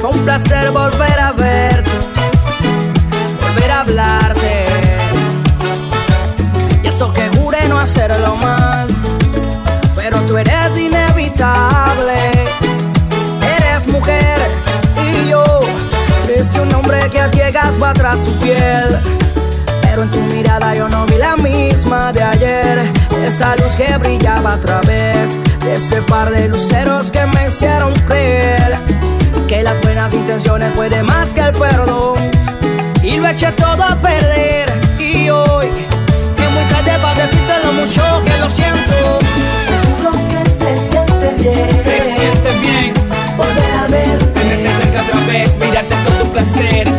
Fue un placer volver a verte, volver a hablarte. Y eso que juré no hacerlo más, pero tú eres inevitable. Eres mujer y yo, viste un hombre que a ciegas va tras tu piel. Pero en tu mirada yo no vi la misma de ayer. Esa luz que brillaba a través de ese par de luceros que me hicieron creer que las buenas intenciones pueden más que el perdón. Y lo eché todo a perder. Y hoy es muy tarde para decirte lo mucho que lo siento. Seguro que se siente bien. Se siente bien Volver a verte. tenerte cerca otra vez, mirarte con tu placer.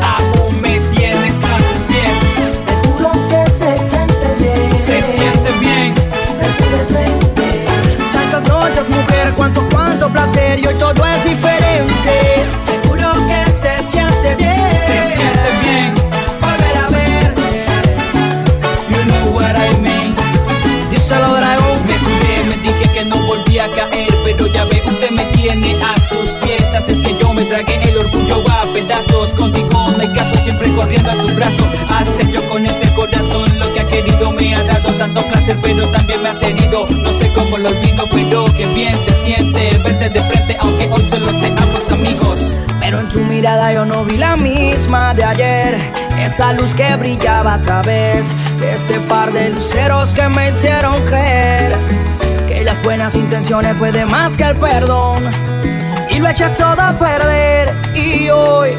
Cuánto, cuánto placer. Y hoy todo es diferente. Seguro que se siente bien. Se siente bien. Volver a verte. You know what I mean. Díselo, dragón. Me cuidé, me dije que no volvía a caer, pero ya ve, usted me tiene a sus pies. Es que yo me tragué el orgullo pedazos. Contigo no hay caso, siempre corriendo a tus brazos. Hacer yo con este corazón lo que ha querido. Me ha dado tanto placer, pero también me has herido. No sé cómo lo olvido, pero que bien se siente verte de frente, aunque hoy solo seamos amigos. Pero en tu mirada yo no vi la misma de ayer. Esa luz que brillaba a través de ese par de luceros que me hicieron creer que las buenas intenciones pueden más que el perdón. Y lo eché todo a perder. Y hoy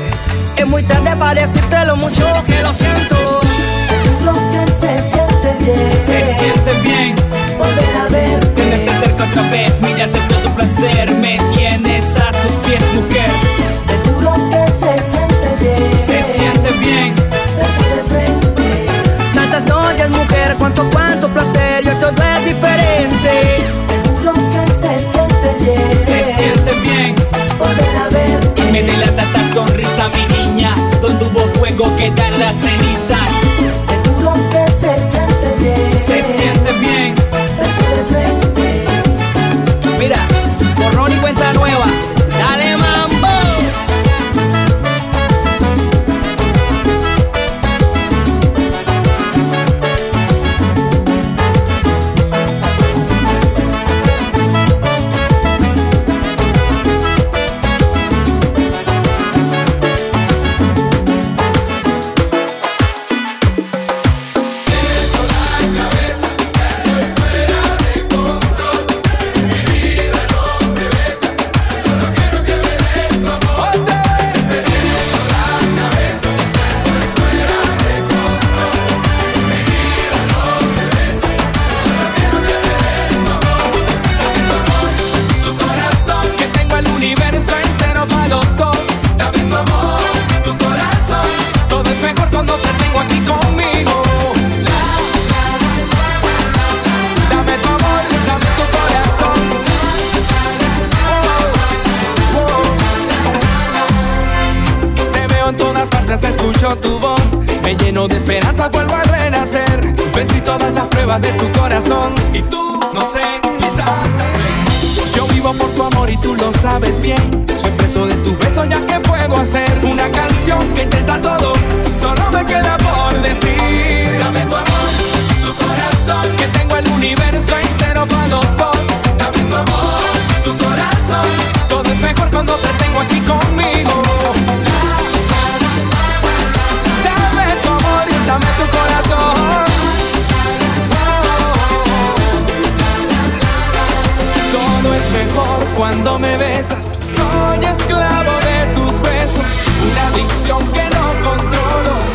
es muy tarde para decirte lo mucho que lo siento. Seguro que se siente bien. Se siente bien Volver a verte. tenerte cerca otra vez, mirarte tu placer. Me tienes a tus pies, mujer. Seguro que se siente bien. Se siente bien. Tantas noches, mujer, cuánto, cuánto placer. Y hoy todo es diferente. Seguro que se siente bien. Me delata esta sonrisa, mi niña. Donde hubo fuego quedan las cenizas. Seguro que se siente bien. Se siente bien. Verte de frente. Mira, borrón y cuenta nueva. En todas partes, escucho tu voz. Me lleno de esperanza, vuelvo a renacer. Vencí todas las pruebas de tu corazón. Y tú, no sé, quizá también. Yo vivo por tu amor y tú lo sabes bien. Soy preso de tus besos, ya que puedo hacer una canción que intenta todo. Solo me queda por decir: Dame tu amor, tu corazón. Que tengo el universo entero para los dos. Dame tu amor, tu corazón. Todo es mejor cuando te tengo aquí conmigo. Dame tu corazón. Todo es mejor cuando me besas. Soy esclavo de tus besos. Una adicción que no controlo.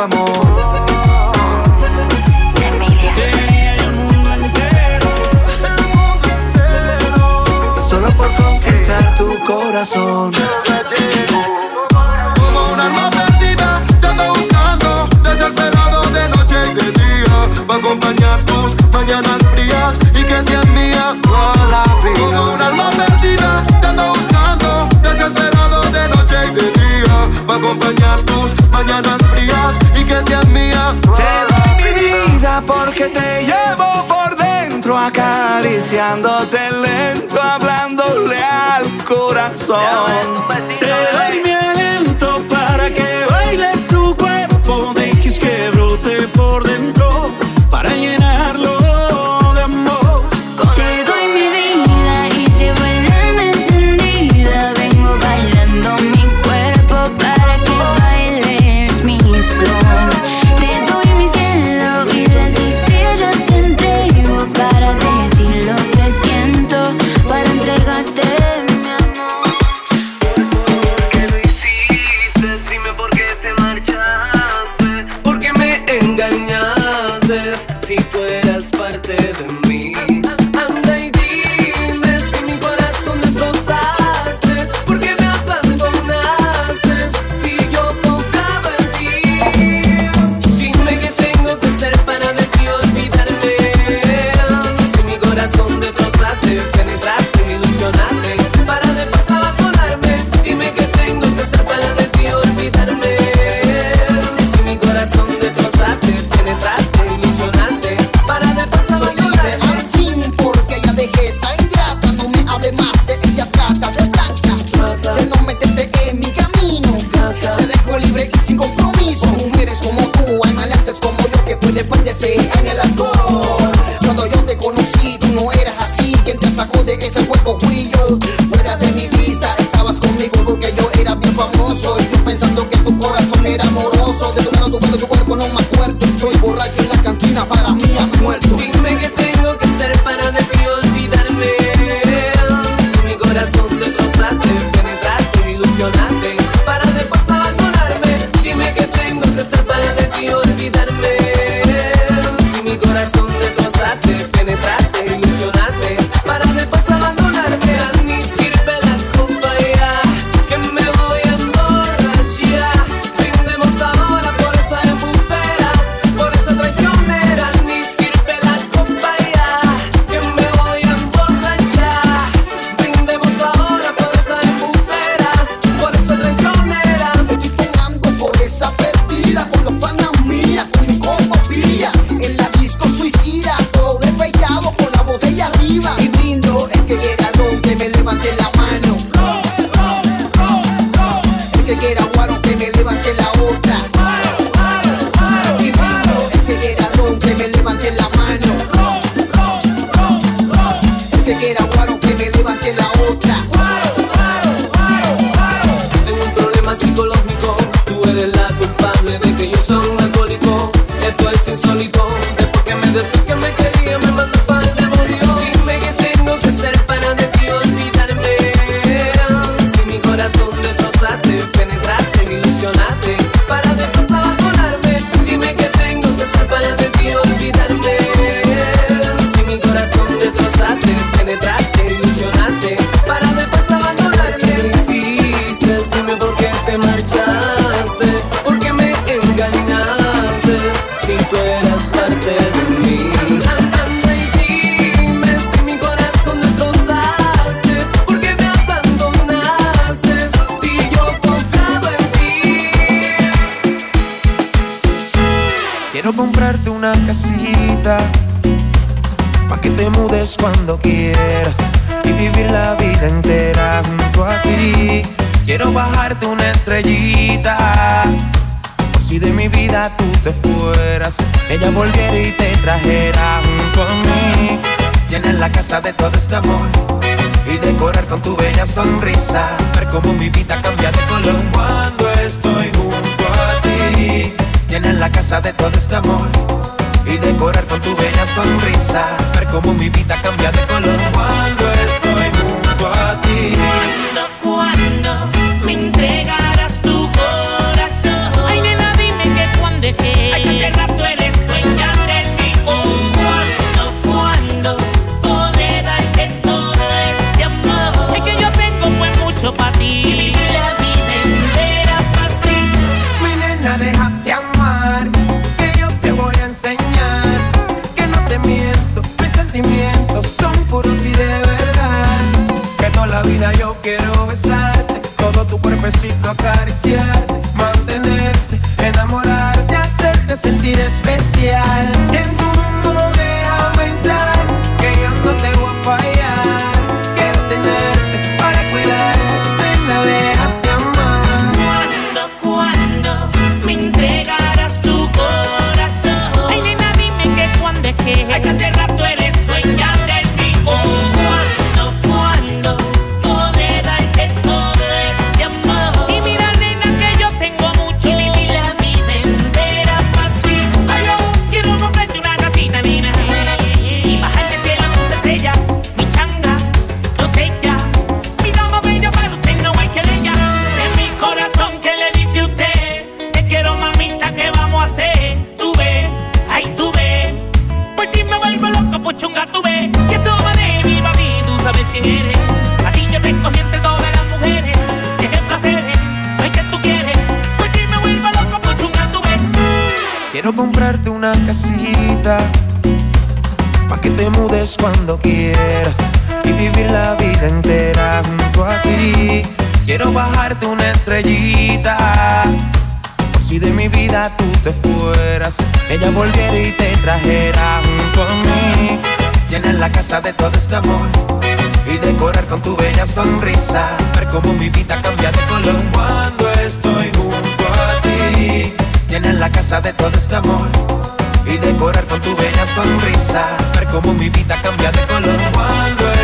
amor. El mundo entero, solo por conquistar tu corazón. Como un alma perdida, te ando buscando, desesperado de noche y de día, para acompañar tus mañanas frías y que seas mía toda la vida. Como un alma perdida, te ando buscando acompañar tus mañanas frías y que seas mía. Te doy mi vida porque te llevo por dentro, acariciándote lento, hablándole al corazón. Te doy mi aliento para que bailes tu cuerpo, dejes que brote por dentro se me levante la otra. cuando quieras y vivir la vida entera junto a ti. Quiero bajarte una estrellita. Por si de mi vida tú te fueras, ella volviera y te trajera junto a mí. Llenar la casa de todo este amor y decorar con tu bella sonrisa. Ver cómo mi vida cambia de color cuando estoy junto a ti. Llenar la casa de todo este amor y decorar con tu bella sonrisa. Ver cómo mi vida cambia de color cuando como mi vida cambia de color cuando estoy junto a ti. Llenar la casa de todo este amor y decorar con tu bella sonrisa. Ver cómo mi vida cambia de color cuando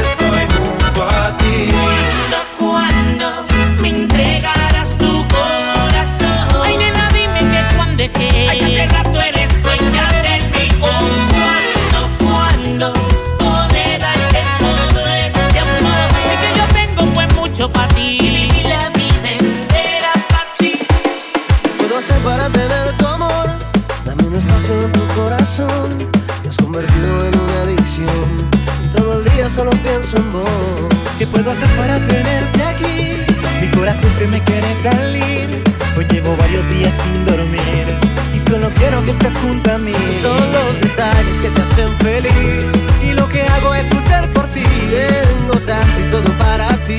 para tenerte aquí. Mi corazón se me quiere salir. Hoy llevo varios días sin dormir. Y solo quiero que estés junto a mí. Son los detalles que te hacen feliz. Y lo que hago es luchar por ti. Tengo tanto y todo para ti.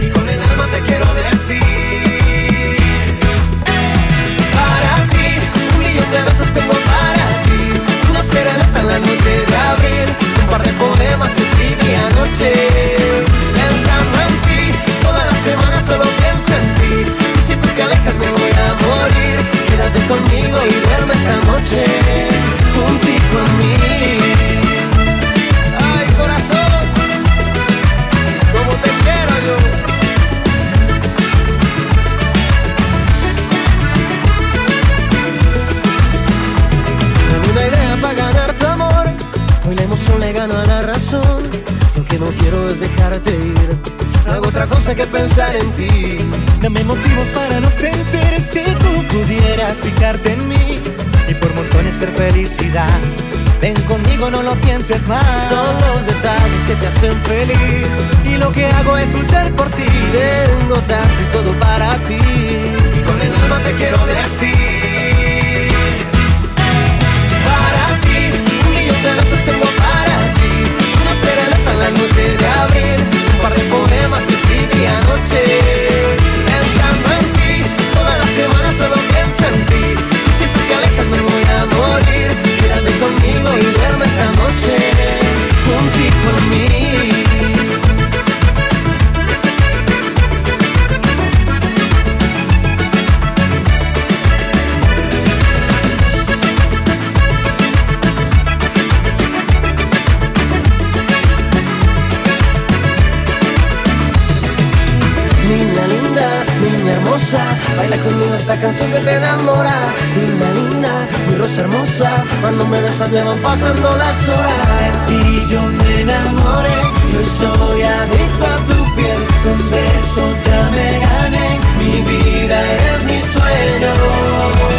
Y con el alma te quiero decir. Para ti, un millón de besos tengo para ti. Una serenata en la noche de abril. Un par de poemas que escribí anoche. Quédate conmigo y duerme esta noche juntico a mí. Ay, corazón, como te quiero yo. Dame una idea para ganar tu amor. Hoy la emoción le gana a la razón. Lo que no quiero es dejarte ir no hago otra cosa que pensar en ti. Dame motivos para no sentir si tú pudieras fijarte en mí y por montones ser felicidad. Ven conmigo, no lo pienses más. Son los detalles que te hacen feliz. Y lo que hago es luchar por ti. Tengo tanto y todo para ti. Y con el alma te quiero decir. Para ti, un millón de besos tengo para ti. Una serenata en la noche de abril de poemas que escribí anoche. Pensando en ti, toda la semana solo pienso en ti. Y si tú te alejas me voy a morir. Quédate conmigo y duerme esta noche. Junto conmigo. Esta canción que te enamora. Linda, linda, mi rosa hermosa Cuando me besas me van pasando las horas. De ti yo me enamoré Yo soy adicto a tu piel. Tus besos ya me gané Mi vida eres mi sueño.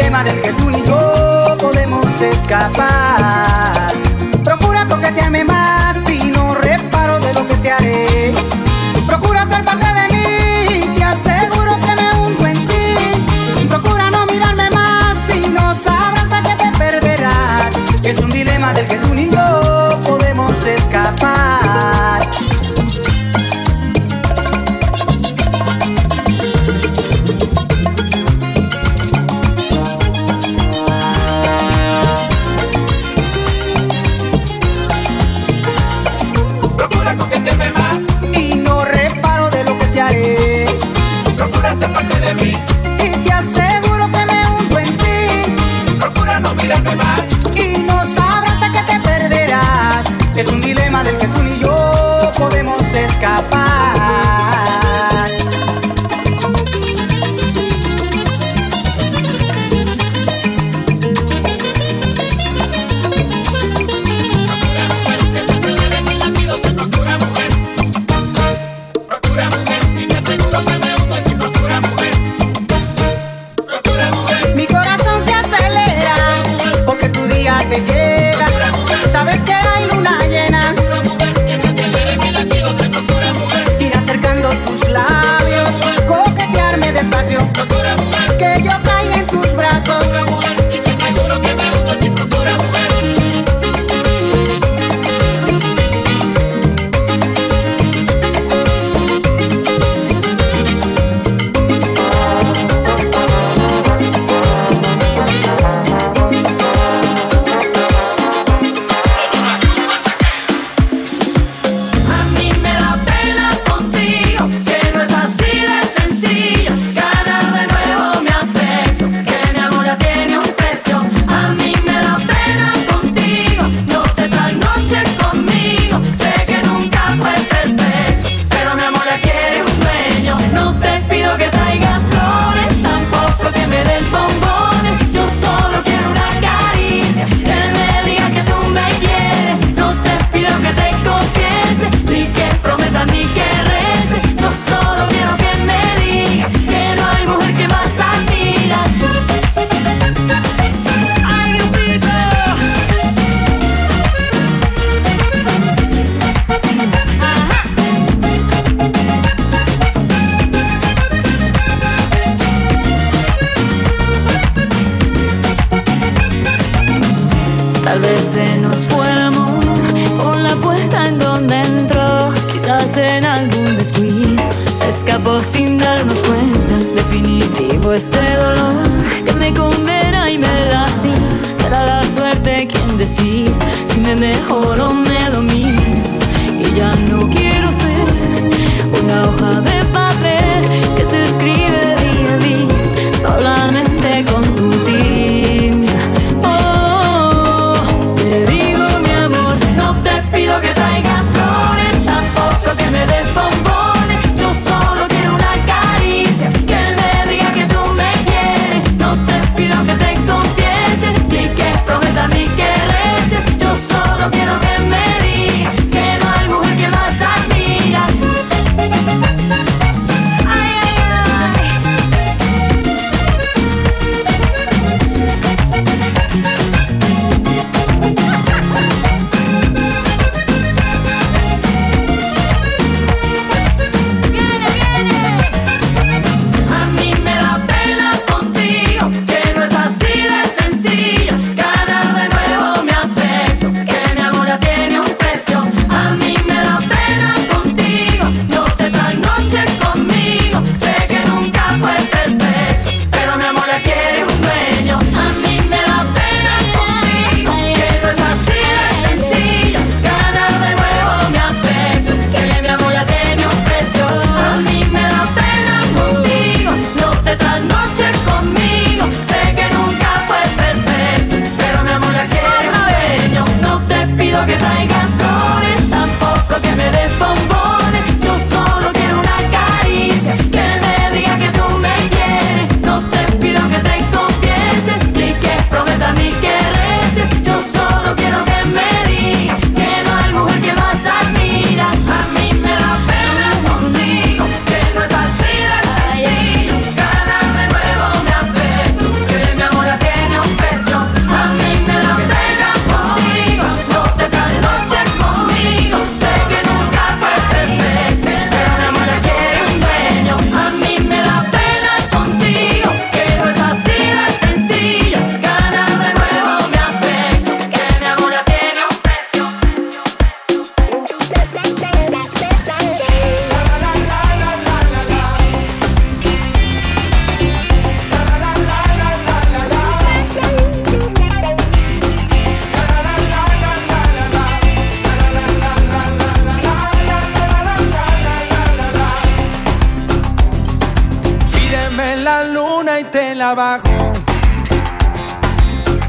dilema del que tú ni yo podemos escapar. Procura coquetearme más y no reparo de lo que te haré. Procura ser parte de mí, te aseguro que me hundo en ti. Procura no mirarme más y no sabrás de qué te perderás. Es un dilema del que tú ni yo podemos escapar.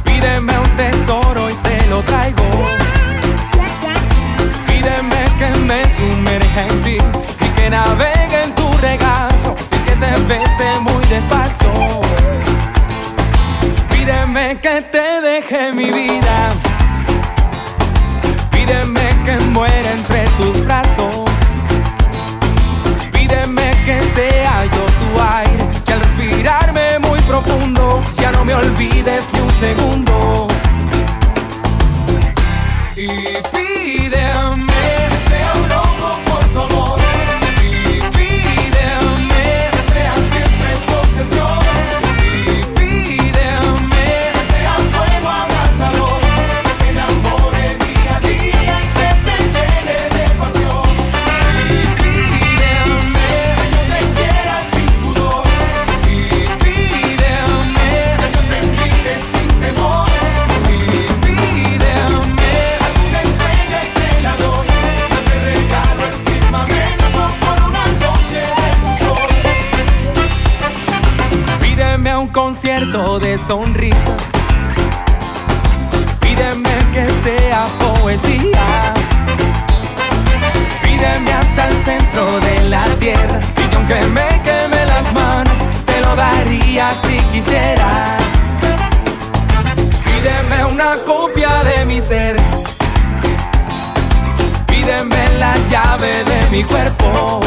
Pídeme un tesoro y te lo traigo. Pídeme que me sumerja en ti y que navegue en tu regazo y que te bese muy despacio. Pídeme que te deje mi vida. Pídeme que muera entre tus brazos ya no me olvides ni un segundo. Y de sonrisas. Pídeme que sea poesía. Pídeme hasta el centro de la tierra. Y aunque me queme las manos, te lo daría si quisieras. Pídeme una copia de mi ser. Pídeme la llave de mi cuerpo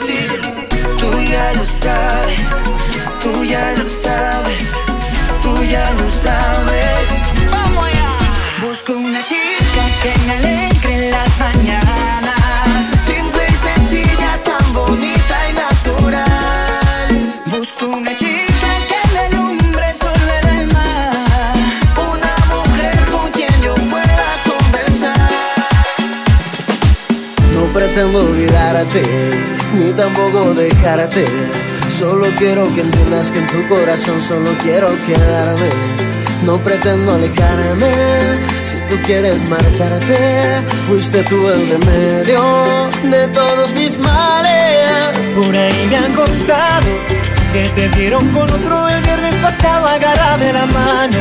Tú ya lo sabes, tú ya lo sabes, tú ya lo sabes. Pretendo olvidarte, ni tampoco dejarte. Solo quiero que entiendas que en tu corazón solo quiero quedarme. No pretendo alejarme, si tú quieres marcharte, fuiste tú el remedio de todos mis males. Por ahí me han contado que te vieron con otro el viernes pasado agarrada de la mano.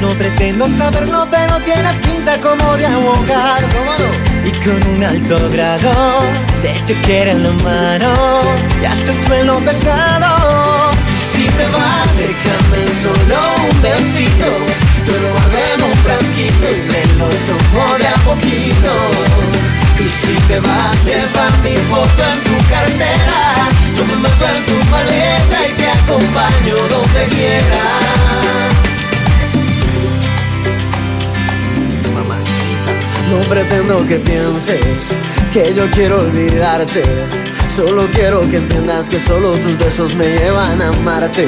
No pretendo saberlo, pero tienes pinta como de abogado. Y con un alto grado de te quiero en la mano. Y hasta el suelo pesado. Si te vas, déjame solo un besito. Yo lo en un frasquito y me lo tomo de a poquitos. Y si te vas, lleva mi foto en tu cartera. Yo me meto en tu maleta y te acompaño donde quieras. No pretendo que pienses que yo quiero olvidarte. Solo quiero que entiendas que solo tus besos me llevan a amarte.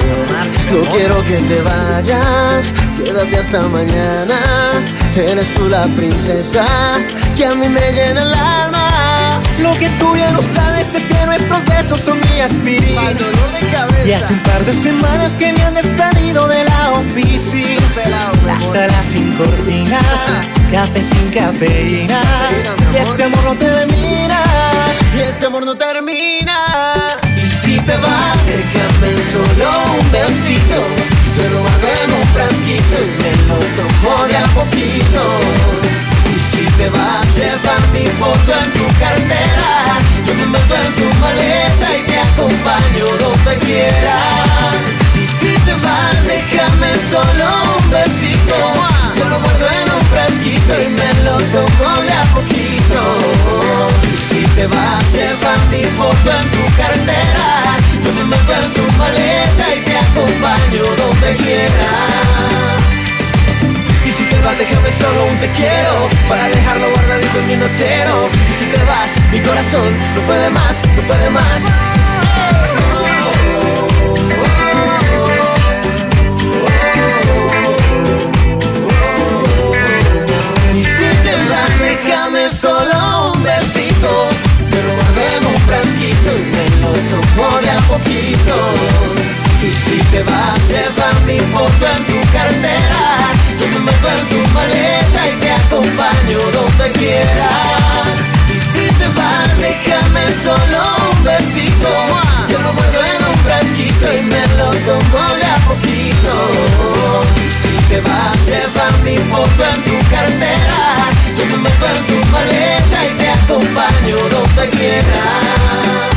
No quiero que te vayas, quédate hasta mañana. Eres tú la princesa que a mí me llena el alma. Lo que tú ya no sabes es que nuestros besos son mi aspirina. Pa'l dolor de cabeza. Y hace un par de semanas que me han despedido de la oficina. La sala sin cortina, café sin cafeína. Y este amor no termina. Y este amor no termina. Y si te vas, déjame solo un besito. Yo lo guardo en un frasquito y me lo tomo de a poquitos. Y si te vas, lleva mi foto en tu cartera. Yo me meto en tu maleta y te acompaño donde quieras. Y si te vas, déjame solo un besito. Yo lo guardo en frasquito y me lo tomo de a poquito. Si te vas, lleva mi foto en tu cartera. Yo me meto en tu maleta y te acompaño donde quieras. Y si te vas, déjame solo un te quiero Para dejarlo guardadito en mi nochero Y si te vas, mi corazón no puede más, no puede más lo guardo en un frasquito y me lo de a poquitos Y si te vas, lleva mi foto en tu cartera Yo me meto en tu maleta y te acompaño donde quieras. Y si te vas, déjame solo un besito Yo lo guardo en un frasquito y me lo tomo de a poquito te vas, lleva mi foto en tu cartera. Yo me meto en tu maleta y te acompaño donde quieras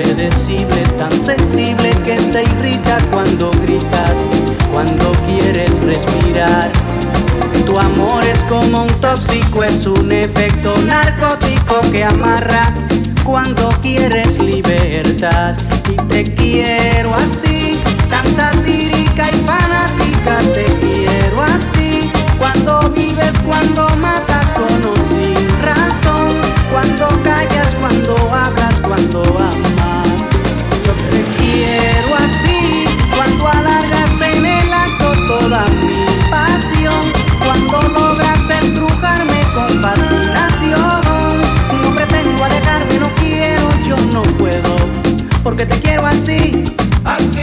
impredecible, tan sensible que se irrita cuando gritas, cuando quieres respirar. Tu amor es como un tóxico, es un efecto narcótico que amarra cuando quieres libertad. Y te quiero así, tan satírica y fanática, te quiero así. Cuando vives, cuando matas con o sin razón, cuando callas, cuando hablas, cuando amas. porque te quiero así. Así,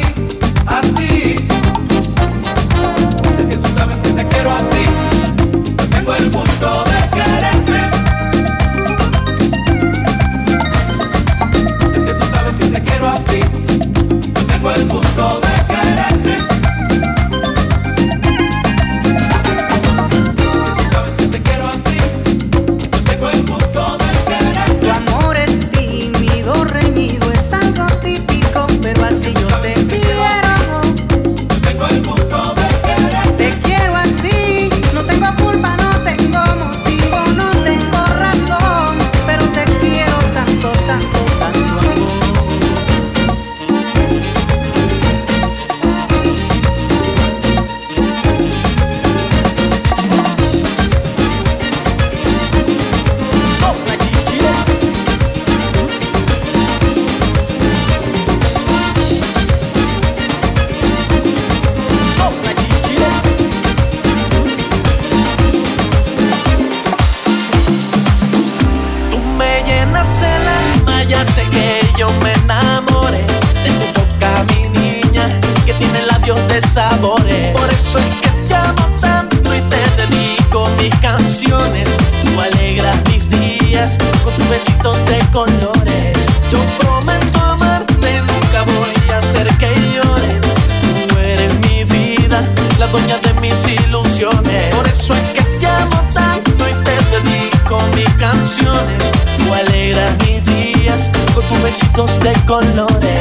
así. colores. Yo prometo amarte, nunca voy a hacer que llore. Tú eres mi vida, la dueña de mis ilusiones. Por eso es que te amo tanto y te dedico mis canciones. Tú alegras mis días con tus besitos de colores.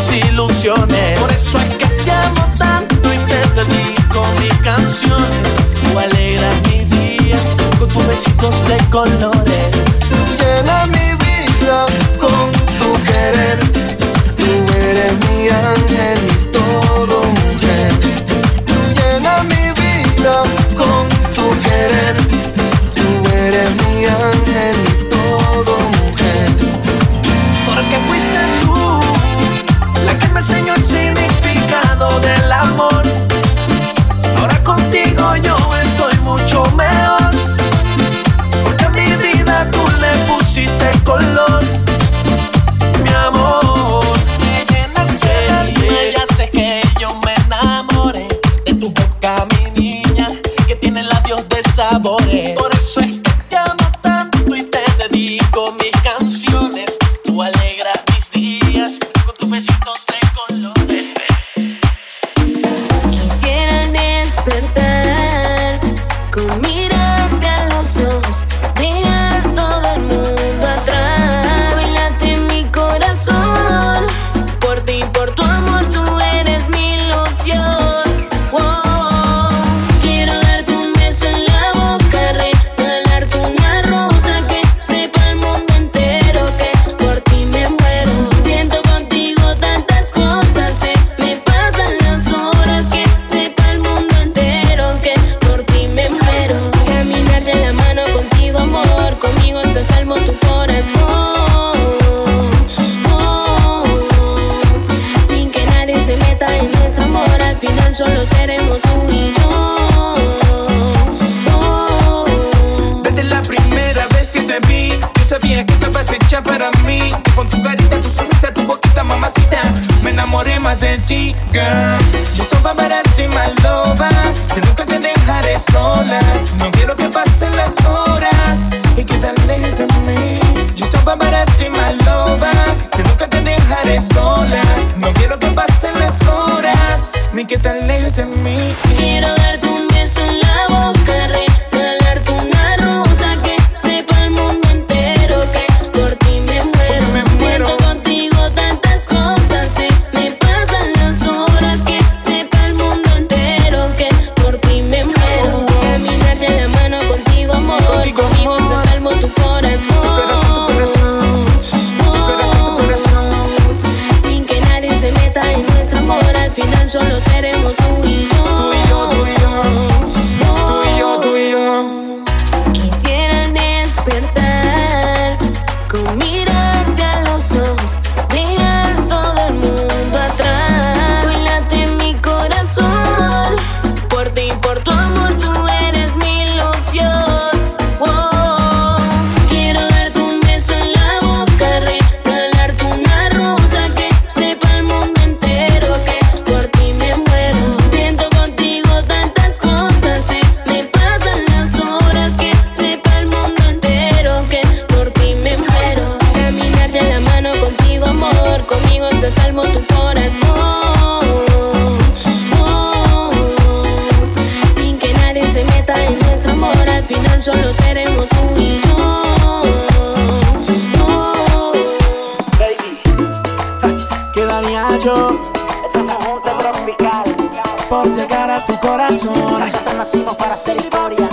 mis ilusiones. Por eso es que te amo tanto y te dedico mis canciones. Tú alegras mis días con tus besitos de colores solo seremos tú y oh. Desde la primera vez que te vi, yo sabía que estabas hecha para mí. Con tu carita, tu sonrisa, tu boquita, mamacita, me enamoré más de ti, girl. final solo seremos tú y yo. Oh, Baby. Ja, quedaría yo. Estamos juntos tropical. Por llegar a tu corazón. Pasos masivos para hacer historia.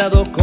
Enredado con